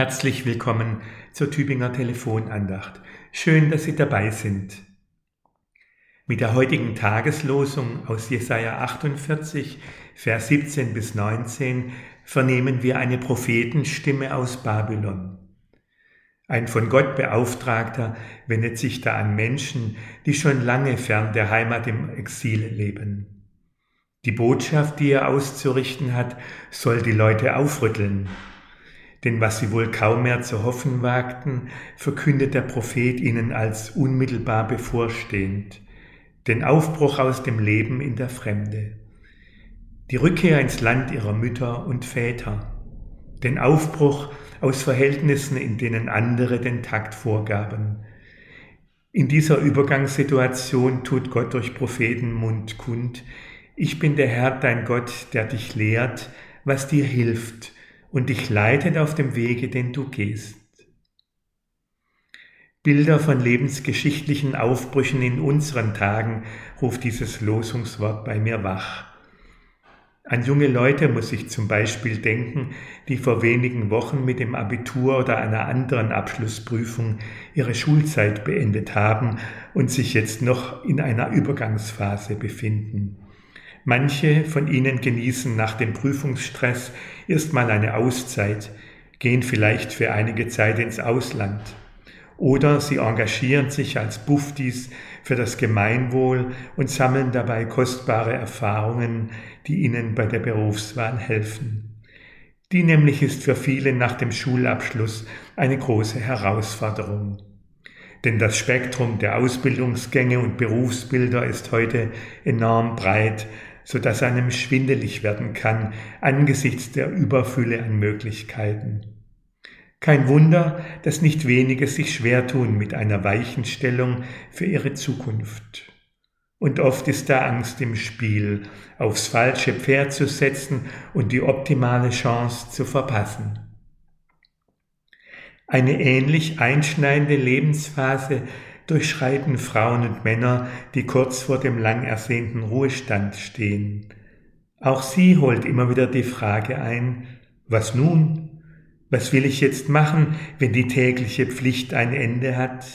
Herzlich willkommen zur Tübinger Telefonandacht. Schön, dass Sie dabei sind. Mit der heutigen Tageslosung aus Jesaja 48, Vers 17 bis 19 vernehmen wir eine Prophetenstimme aus Babylon. Ein von Gott Beauftragter wendet sich da an Menschen, die schon lange fern der Heimat im Exil leben. Die Botschaft, die er auszurichten hat, soll die Leute aufrütteln denn was sie wohl kaum mehr zu hoffen wagten, verkündet der Prophet ihnen als unmittelbar bevorstehend, den Aufbruch aus dem Leben in der Fremde, die Rückkehr ins Land ihrer Mütter und Väter, den Aufbruch aus Verhältnissen, in denen andere den Takt vorgaben. In dieser Übergangssituation tut Gott durch Prophetenmund kund, ich bin der Herr, dein Gott, der dich lehrt, was dir hilft, und dich leitet auf dem Wege, den du gehst. Bilder von lebensgeschichtlichen Aufbrüchen in unseren Tagen ruft dieses Losungswort bei mir wach. An junge Leute muss ich zum Beispiel denken, die vor wenigen Wochen mit dem Abitur oder einer anderen Abschlussprüfung ihre Schulzeit beendet haben und sich jetzt noch in einer Übergangsphase befinden. Manche von ihnen genießen nach dem Prüfungsstress erstmal eine Auszeit, gehen vielleicht für einige Zeit ins Ausland. Oder sie engagieren sich als Buftis für das Gemeinwohl und sammeln dabei kostbare Erfahrungen, die ihnen bei der Berufswahl helfen. Die nämlich ist für viele nach dem Schulabschluss eine große Herausforderung. Denn das Spektrum der Ausbildungsgänge und Berufsbilder ist heute enorm breit so dass einem schwindelig werden kann angesichts der Überfülle an Möglichkeiten. Kein Wunder, dass nicht wenige sich schwer tun mit einer Weichenstellung für ihre Zukunft. Und oft ist da Angst im Spiel, aufs falsche Pferd zu setzen und die optimale Chance zu verpassen. Eine ähnlich einschneidende Lebensphase durchschreiten Frauen und Männer, die kurz vor dem lang ersehnten Ruhestand stehen. Auch sie holt immer wieder die Frage ein, was nun? Was will ich jetzt machen, wenn die tägliche Pflicht ein Ende hat?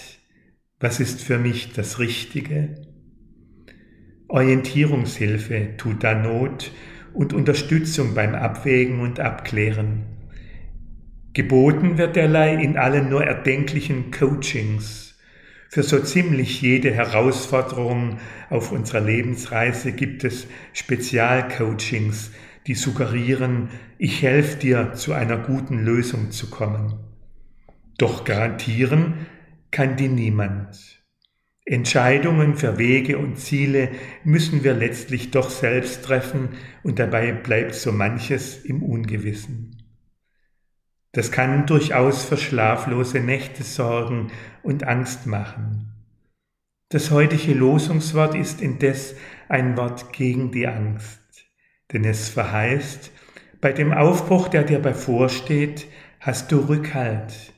Was ist für mich das Richtige? Orientierungshilfe tut da Not und Unterstützung beim Abwägen und Abklären. Geboten wird derlei in allen nur erdenklichen Coachings, für so ziemlich jede Herausforderung auf unserer Lebensreise gibt es Spezialcoachings, die suggerieren, ich helfe dir zu einer guten Lösung zu kommen. Doch garantieren kann die niemand. Entscheidungen für Wege und Ziele müssen wir letztlich doch selbst treffen und dabei bleibt so manches im Ungewissen. Das kann durchaus für schlaflose Nächte sorgen und Angst machen. Das heutige Losungswort ist indes ein Wort gegen die Angst, denn es verheißt, bei dem Aufbruch, der dir bevorsteht, hast du Rückhalt.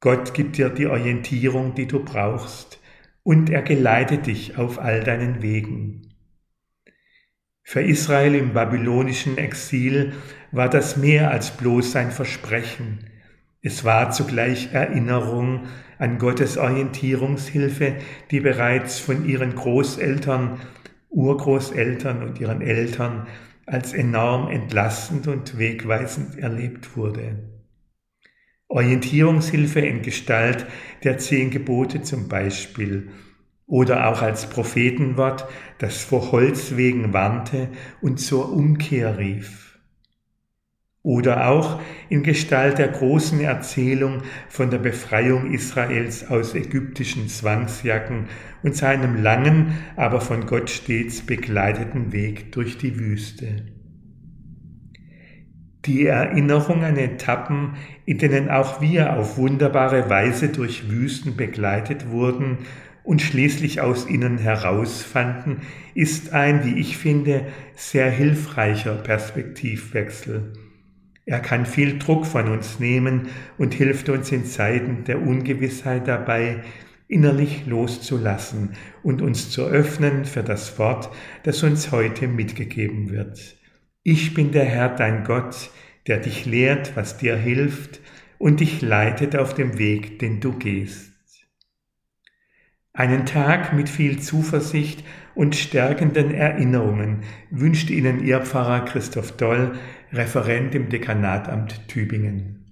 Gott gibt dir die Orientierung, die du brauchst, und er geleitet dich auf all deinen Wegen. Für Israel im babylonischen Exil war das mehr als bloß ein Versprechen. Es war zugleich Erinnerung an Gottes Orientierungshilfe, die bereits von ihren Großeltern, Urgroßeltern und ihren Eltern als enorm entlastend und wegweisend erlebt wurde. Orientierungshilfe in Gestalt der zehn Gebote zum Beispiel oder auch als Prophetenwort, das vor Holzwegen warnte und zur Umkehr rief. Oder auch in Gestalt der großen Erzählung von der Befreiung Israels aus ägyptischen Zwangsjacken und seinem langen, aber von Gott stets begleiteten Weg durch die Wüste. Die Erinnerung an Etappen, in denen auch wir auf wunderbare Weise durch Wüsten begleitet wurden und schließlich aus ihnen herausfanden, ist ein, wie ich finde, sehr hilfreicher Perspektivwechsel. Er kann viel Druck von uns nehmen und hilft uns in Zeiten der Ungewissheit dabei, innerlich loszulassen und uns zu öffnen für das Wort, das uns heute mitgegeben wird. Ich bin der Herr, dein Gott, der dich lehrt, was dir hilft, und dich leitet auf dem Weg, den du gehst. Einen Tag mit viel Zuversicht und stärkenden Erinnerungen wünscht Ihnen Ihr Pfarrer Christoph Doll, Referent im Dekanatamt Tübingen.